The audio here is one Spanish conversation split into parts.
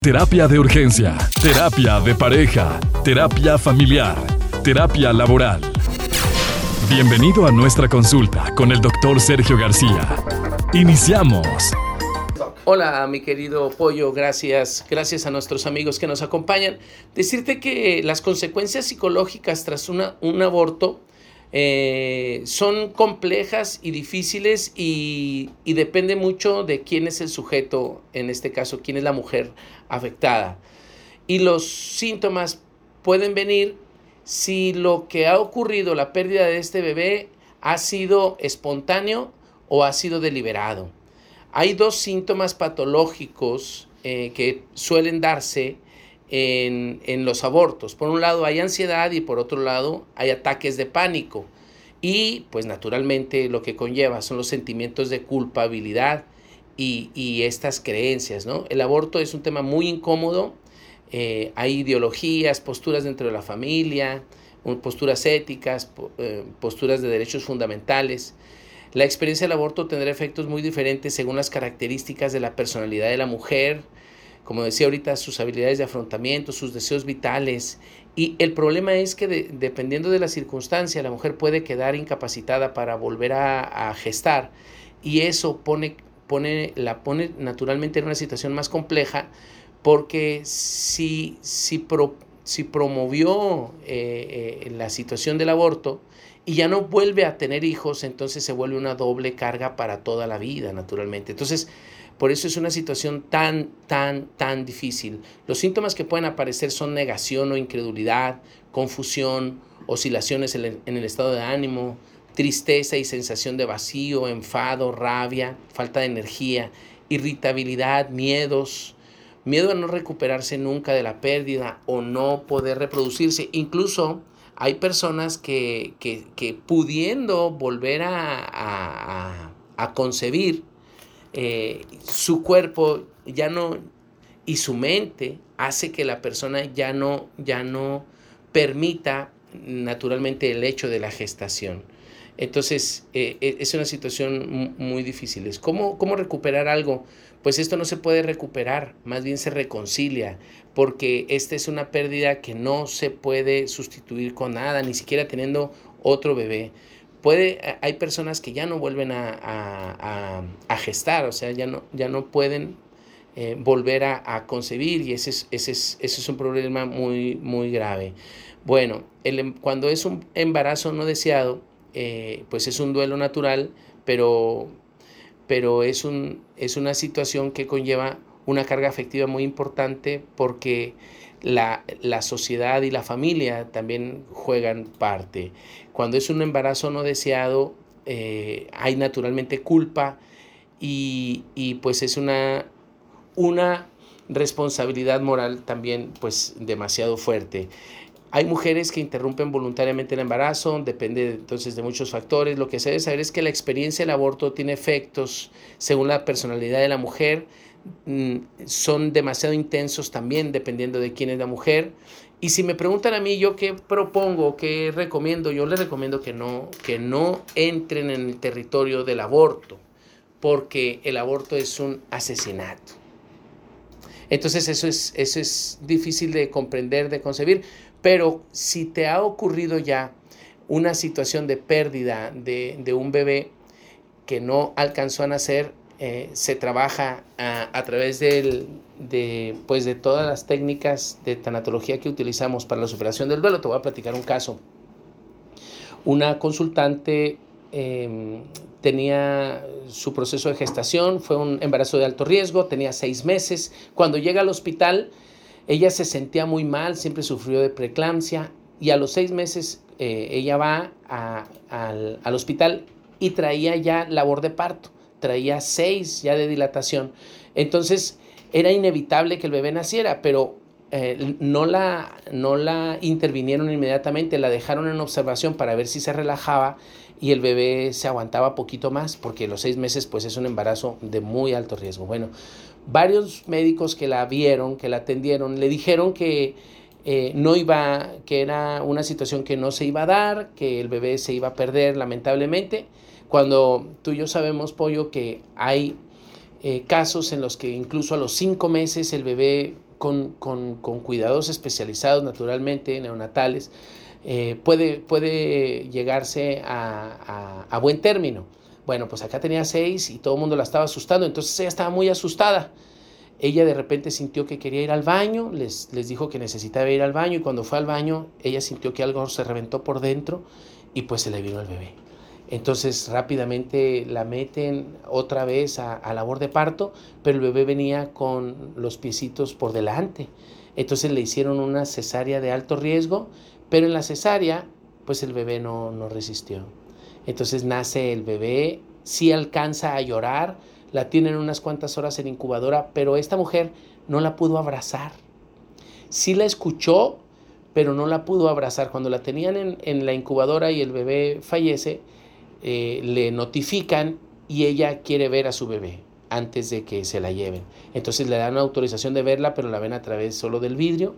Terapia de urgencia, terapia de pareja, terapia familiar, terapia laboral. Bienvenido a nuestra consulta con el doctor Sergio García. Iniciamos. Hola, mi querido Pollo, gracias, gracias a nuestros amigos que nos acompañan. Decirte que las consecuencias psicológicas tras un aborto eh, son complejas y difíciles y, y, depende mucho de quién es el sujeto, en este caso, quién es la mujer afectada. Y los síntomas pueden venir si lo que ha ocurrido, la pérdida de este bebé, ha sido espontáneo o ha sido deliberado. Hay dos síntomas patológicos eh, que suelen darse en, los abortos. Por un lado hay ansiedad y por otro lado hay ataques de pánico. Y pues naturalmente lo que conlleva son los sentimientos de culpabilidad y, estas creencias. ¿no? El aborto es un tema muy incómodo. Eh, hay ideologías, posturas dentro de la familia, posturas éticas, eh, posturas de derechos fundamentales. La experiencia del aborto tendrá efectos muy diferentes según las características de la personalidad de la mujer, como decía ahorita, sus habilidades de afrontamiento, sus deseos vitales. Y el problema es que dependiendo de la circunstancia, la mujer puede quedar incapacitada para volver a, gestar. Y eso pone, pone, la pone naturalmente en una situación más compleja porque si, si, si promovió eh, eh, la situación del aborto y ya no vuelve a tener hijos, entonces se vuelve una doble carga para toda la vida, naturalmente. Entonces, por eso es una situación tan, tan, tan difícil. Los síntomas que pueden aparecer son negación o incredulidad, confusión, oscilaciones en el estado de ánimo, tristeza y sensación de vacío, enfado, rabia, falta de energía, irritabilidad, miedos, miedo a no recuperarse nunca de la pérdida o no poder reproducirse. Incluso hay personas que, pudiendo volver a, a concebir, eh, su cuerpo ya no y su mente hace que la persona ya no, ya no permita naturalmente el hecho de la gestación. Entonces, eh, eh, es una situación muy difícil. ¿Cómo, ¿Cómo recuperar algo? Pues esto no se puede recuperar, más bien se reconcilia, porque esta es una pérdida que no se puede sustituir con nada, ni siquiera teniendo otro bebé puede, hay personas que ya no vuelven a, gestar, o sea, ya no, ya no pueden eh, volver a, concebir y ese es, ese, es, ese es un problema muy, muy grave. Bueno, el, em, cuando es un embarazo no deseado, eh, pues es un duelo natural, pero, pero es, un, es una situación que conlleva una carga afectiva muy importante porque la, sociedad y la familia también juegan parte. Cuando es un embarazo no deseado, eh, hay naturalmente culpa y, pues es una, una responsabilidad moral también pues demasiado fuerte. Hay mujeres que interrumpen voluntariamente el embarazo, depende entonces de muchos factores. Lo que se debe saber es que la experiencia del aborto tiene efectos según la personalidad de la mujer, Mm, son demasiado intensos también dependiendo de quién es la mujer. Y si me preguntan a mí yo qué propongo, qué recomiendo, yo les recomiendo que no, que no entren en el territorio del aborto, porque el aborto es un asesinato. Entonces eso es, eso es difícil de comprender, de concebir, pero si te ha ocurrido ya una situación de pérdida de, de un bebé que no alcanzó a nacer, eh, se trabaja a, través de, pues de todas las técnicas de tanatología que utilizamos para la superación del duelo. Te voy a platicar un caso. Una consultante em, tenía su proceso de gestación, fue un embarazo de alto riesgo, tenía seis meses. Cuando llega al hospital, ella se sentía muy mal, siempre sufrió de preeclampsia y a los seis meses eh, ella va al, al hospital y traía ya labor de parto traía seis ya de dilatación. Entonces era inevitable que el bebé naciera, pero eh, no, la, no la intervinieron inmediatamente, la dejaron en observación para ver si se relajaba y el bebé se aguantaba poquito más, porque los seis meses pues es un embarazo de muy alto riesgo. Bueno, varios médicos que la vieron, que la atendieron, le dijeron que eh, no iba, que era una situación que no se iba a dar, que el bebé se iba a perder lamentablemente cuando tú y yo sabemos, Pollo, que hay eh, casos en los que incluso a los cinco meses el bebé con, cuidados especializados naturalmente, neonatales, eh, puede, puede llegarse a, a, buen término. Bueno, pues acá tenía seis y todo el mundo la estaba asustando, entonces ella estaba muy asustada. Ella de repente sintió que quería ir al baño, les, les dijo que necesitaba ir al baño y cuando fue al baño ella sintió que algo se reventó por dentro y pues se le vino el bebé. Entonces rápidamente la meten otra vez a, labor de parto, pero el bebé venía con los piecitos por delante. Entonces le hicieron una cesárea de alto riesgo, pero en la cesárea pues el bebé no, no resistió. Entonces nace el bebé, sí alcanza a llorar, la tienen unas cuantas horas en incubadora, pero esta mujer no la pudo abrazar. Sí la escuchó, pero no la pudo abrazar. Cuando la tenían en, en la incubadora y el bebé fallece, eh, le notifican y ella quiere ver a su bebé antes de que se la lleven. Entonces le dan autorización de verla, pero la ven a través solo del vidrio.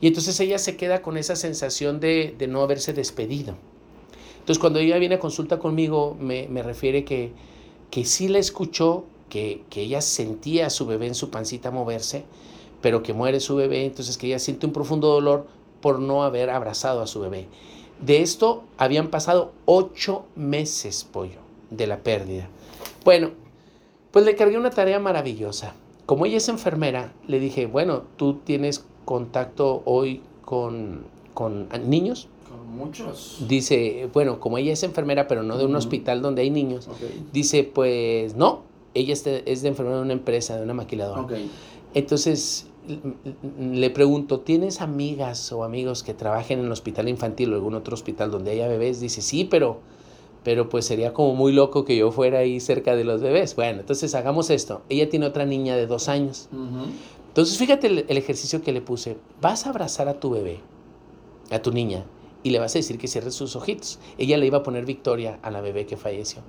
Y entonces ella se queda con esa sensación de, no haberse despedido. Entonces cuando ella viene a consulta conmigo, me, refiere que, que sí la escuchó, que, que ella sentía a su bebé en su pancita moverse, pero que muere su bebé, entonces que ella siente un profundo dolor por no haber abrazado a su bebé. De esto habían pasado ocho meses, pollo, de la pérdida. Bueno, pues le cargué una tarea maravillosa. Como ella es enfermera, le dije, bueno, tú tienes contacto hoy con, con niños. Con muchos. Dice, bueno, como ella es enfermera, pero no de un hospital donde hay niños, dice, pues no, ella es de, es de, enfermera de una empresa, de una maquiladora. Entonces le pregunto, ¿tienes amigas o amigos que trabajen en el hospital infantil o algún otro hospital donde haya bebés? Dice, sí, pero, pero pues sería como muy loco que yo fuera ahí cerca de los bebés. Bueno, entonces hagamos esto. Ella tiene otra niña de dos años. Entonces fíjate el, el, ejercicio que le puse. Vas a abrazar a tu bebé, a tu niña, y le vas a decir que cierre sus ojitos. Ella le iba a poner Victoria a la bebé que falleció.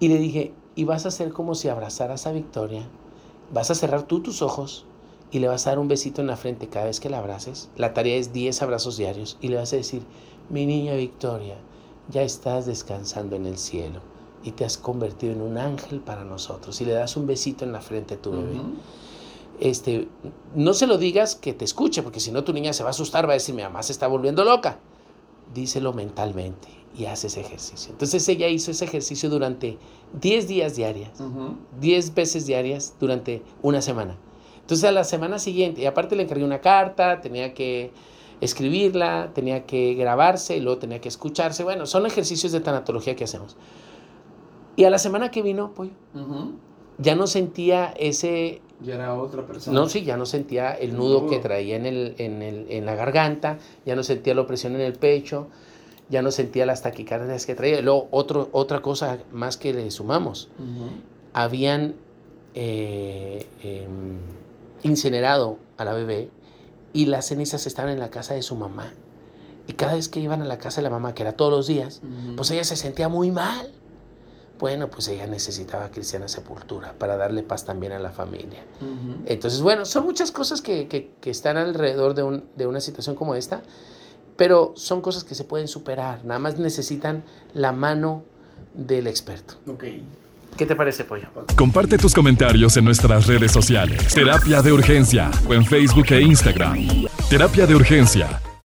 Y le dije, y vas a hacer como si abrazaras a Victoria. Vas a cerrar tú tus ojos y le vas a dar un besito en la frente cada vez que la abraces. La tarea es 10 abrazos diarios y le vas a decir, mi niña Victoria, ya estás descansando en el cielo y te has convertido en un ángel para nosotros. Y le das un besito en la frente a tu bebé. Este, no se lo digas que te escuche, porque si no tu niña se va a asustar, va a decir, mi mamá se está volviendo loca. Díselo mentalmente y haz ese ejercicio. Entonces ella hizo ese ejercicio durante 10 días diarias, 10 veces diarias durante una semana. Entonces a la semana siguiente, y aparte le encargué una carta, tenía que escribirla, tenía que grabarse y luego tenía que escucharse. Bueno, son ejercicios de tanatología que hacemos. Y a la semana que vino, pues, ya no sentía ese... Ya era otra persona. No, sí, ya no sentía el nudo, que traía en, el, en, el, en, la garganta, ya no sentía la opresión en el pecho, ya no sentía las taquicardias que traía. Luego, otro, otra cosa más que le sumamos, habían... Eh, em, incinerado a la bebé y las cenizas estaban en la casa de su mamá. Y cada vez que iban a la casa de la mamá, que era todos los días, pues ella se sentía muy mal. Bueno, pues ella necesitaba cristiana sepultura para darle paz también a la familia. Entonces, bueno, son muchas cosas que, que, que están alrededor de, un, de, una situación como esta, pero son cosas que se pueden superar. Nada más necesitan la mano del experto. Okay. ¿Qué te parece, Pollo? Comparte tus comentarios en nuestras redes sociales. Terapia de Urgencia o en Facebook e Instagram. Terapia de Urgencia